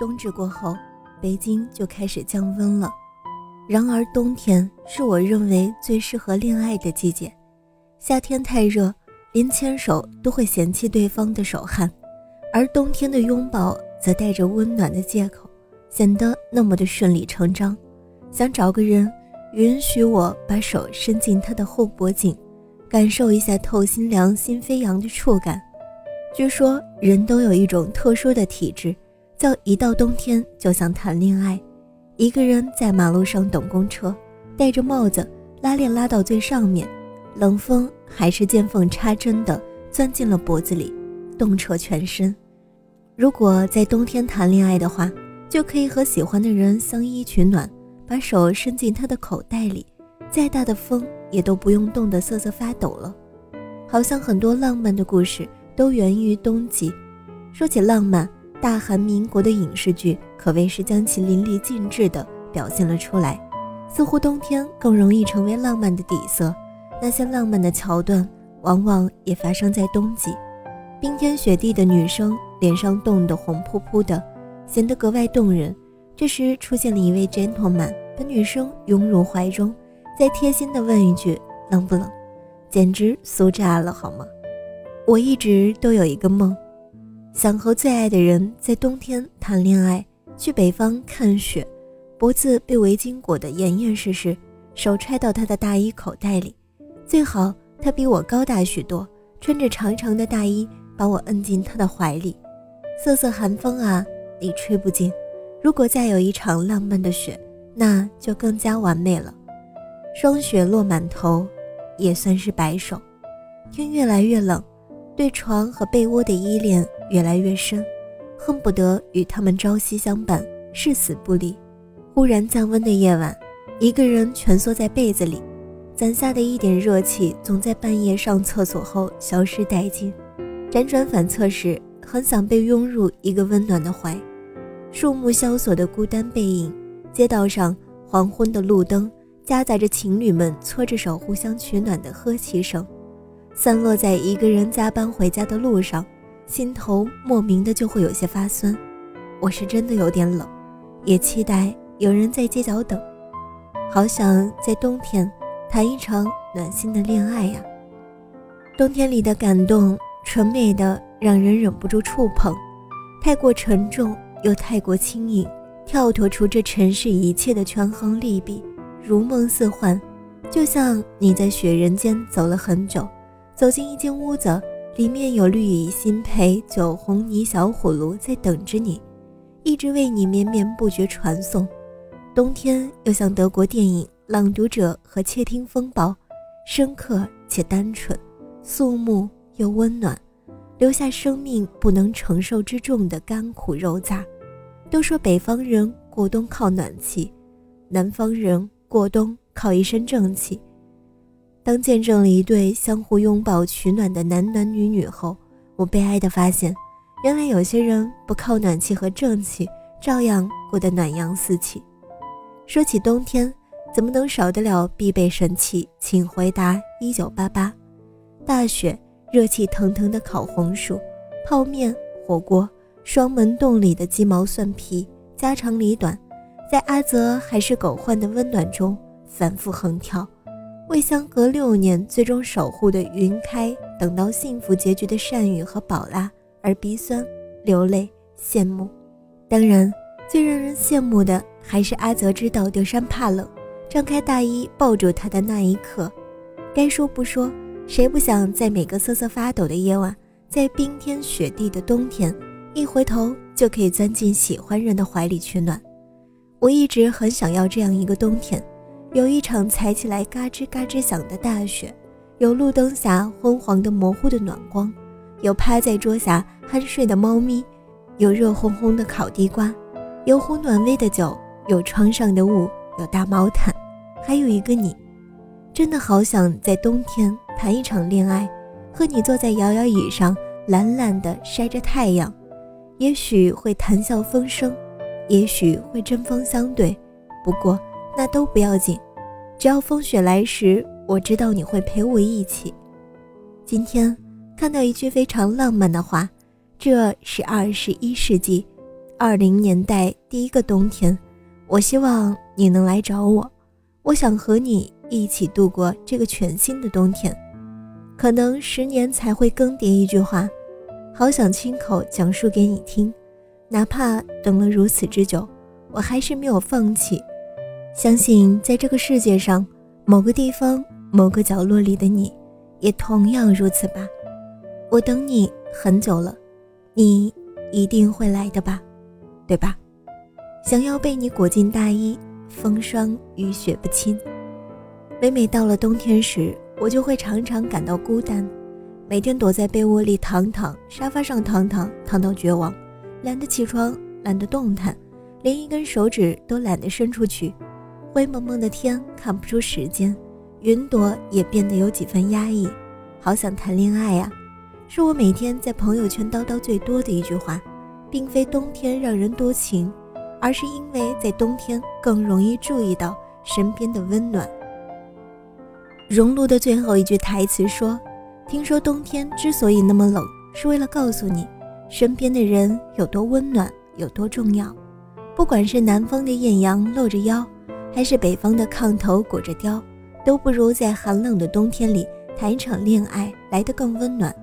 冬至过后，北京就开始降温了。然而，冬天是我认为最适合恋爱的季节。夏天太热，连牵手都会嫌弃对方的手汗；而冬天的拥抱则带着温暖的借口，显得那么的顺理成章。想找个人，允许我把手伸进他的后脖颈，感受一下透心凉、心飞扬的触感。据说，人都有一种特殊的体质。叫一到冬天就想谈恋爱，一个人在马路上等公车，戴着帽子，拉链拉到最上面，冷风还是见缝插针的钻进了脖子里，冻彻全身。如果在冬天谈恋爱的话，就可以和喜欢的人相依取暖，把手伸进他的口袋里，再大的风也都不用冻得瑟瑟发抖了。好像很多浪漫的故事都源于冬季。说起浪漫。大韩民国的影视剧可谓是将其淋漓尽致地表现了出来，似乎冬天更容易成为浪漫的底色。那些浪漫的桥段，往往也发生在冬季。冰天雪地的女生脸上冻得红扑扑的，显得格外动人。这时出现了一位 gentleman，把女生拥入怀中，再贴心地问一句：“冷不冷？”简直酥炸了，好吗？我一直都有一个梦。想和最爱的人在冬天谈恋爱，去北方看雪，脖子被围巾裹得严严实实，手揣到他的大衣口袋里，最好他比我高大许多，穿着长长的大衣，把我摁进他的怀里。瑟瑟寒风啊，你吹不进。如果再有一场浪漫的雪，那就更加完美了。霜雪落满头，也算是白首。天越来越冷，对床和被窝的依恋。越来越深，恨不得与他们朝夕相伴，誓死不离。忽然降温的夜晚，一个人蜷缩在被子里，攒下的一点热气总在半夜上厕所后消失殆尽。辗转反侧时，很想被拥入一个温暖的怀。树木萧索的孤单背影，街道上黄昏的路灯，夹杂着情侣们搓着手互相取暖的呵气声，散落在一个人加班回家的路上。心头莫名的就会有些发酸，我是真的有点冷，也期待有人在街角等，好想在冬天谈一场暖心的恋爱呀。冬天里的感动，纯美的让人忍不住触碰，太过沉重又太过轻盈，跳脱出这尘世一切的权衡利弊，如梦似幻，就像你在雪人间走了很久，走进一间屋子。里面有绿蚁新醅、酒红泥小火炉在等着你，一直为你绵绵不绝传颂。冬天又像德国电影《朗读者》和《窃听风暴》，深刻且单纯，肃穆又温暖，留下生命不能承受之重的甘苦肉杂。都说北方人过冬靠暖气，南方人过冬靠一身正气。当见证了一对相互拥抱取暖的男男女女后，我悲哀地发现，原来有些人不靠暖气和正气，照样过得暖阳四起。说起冬天，怎么能少得了必备神器？请回答一九八八。大雪，热气腾腾的烤红薯、泡面、火锅，双门洞里的鸡毛蒜皮，家长里短，在阿泽还是狗焕的温暖中反复横跳。为相隔六年最终守护的云开，等到幸福结局的善宇和宝拉而鼻酸、流泪、羡慕。当然，最让人羡慕的还是阿泽知道德山怕冷，张开大衣抱住他的那一刻。该说不说，谁不想在每个瑟瑟发抖的夜晚，在冰天雪地的冬天，一回头就可以钻进喜欢人的怀里取暖？我一直很想要这样一个冬天。有一场踩起来嘎吱嘎吱响的大雪，有路灯下昏黄的模糊的暖光，有趴在桌下酣睡的猫咪，有热烘烘的烤地瓜，有壶暖胃的酒，有窗上的雾，有大毛毯，还有一个你。真的好想在冬天谈一场恋爱，和你坐在摇摇椅上，懒懒地晒着太阳，也许会谈笑风生，也许会针锋相对，不过那都不要紧，只要风雪来时，我知道你会陪我一起。今天看到一句非常浪漫的话，这是二十一世纪二零年代第一个冬天，我希望你能来找我，我想和你。一起度过这个全新的冬天，可能十年才会更迭一句话，好想亲口讲述给你听，哪怕等了如此之久，我还是没有放弃。相信在这个世界上某个地方、某个角落里的你，也同样如此吧。我等你很久了，你一定会来的吧，对吧？想要被你裹进大衣，风霜雨雪不侵。每每到了冬天时，我就会常常感到孤单，每天躲在被窝里躺躺，沙发上躺躺，躺到绝望，懒得起床，懒得动弹，连一根手指都懒得伸出去。灰蒙蒙的天看不出时间，云朵也变得有几分压抑。好想谈恋爱呀，是我每天在朋友圈叨叨最多的一句话，并非冬天让人多情，而是因为在冬天更容易注意到身边的温暖。熔炉的最后一句台词说：“听说冬天之所以那么冷，是为了告诉你，身边的人有多温暖，有多重要。不管是南方的艳阳露着腰，还是北方的炕头裹着貂，都不如在寒冷的冬天里谈一场恋爱来得更温暖。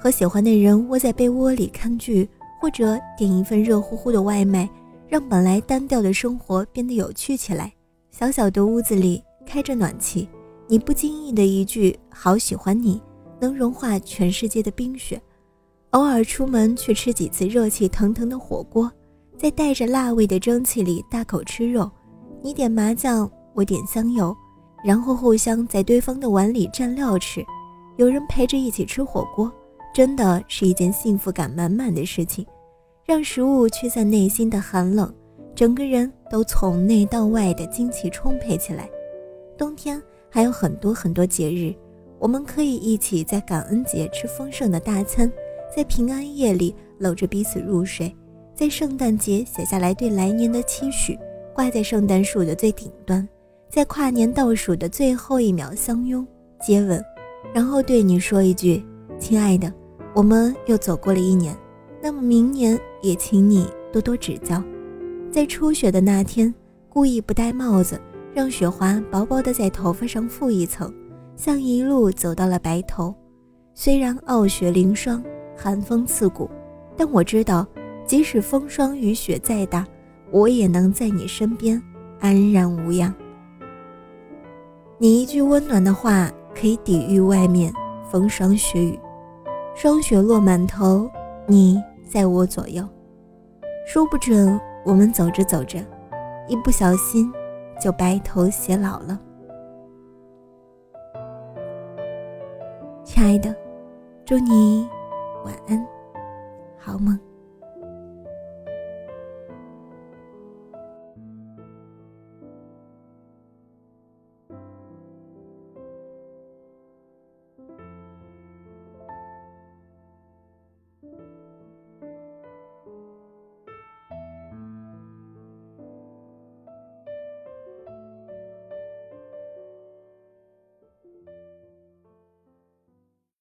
和喜欢的人窝在被窝里看剧，或者点一份热乎乎的外卖，让本来单调的生活变得有趣起来。小小的屋子里开着暖气。”你不经意的一句“好喜欢你”，能融化全世界的冰雪。偶尔出门去吃几次热气腾腾的火锅，在带着辣味的蒸汽里大口吃肉。你点麻酱，我点香油，然后互相在对方的碗里蘸料吃。有人陪着一起吃火锅，真的是一件幸福感满满的事情，让食物驱散内心的寒冷，整个人都从内到外的精气充沛起来。冬天。还有很多很多节日，我们可以一起在感恩节吃丰盛的大餐，在平安夜里搂着彼此入睡，在圣诞节写下来对来年的期许，挂在圣诞树的最顶端，在跨年倒数的最后一秒相拥接吻，然后对你说一句：“亲爱的，我们又走过了一年，那么明年也请你多多指教。”在初雪的那天，故意不戴帽子。让雪花薄薄的在头发上覆一层，像一路走到了白头。虽然傲雪凌霜，寒风刺骨，但我知道，即使风霜雨雪再大，我也能在你身边安然无恙。你一句温暖的话，可以抵御外面风霜雪雨。霜雪落满头，你在我左右。说不准我们走着走着，一不小心。就白头偕老了，亲爱的，祝你晚安，好梦。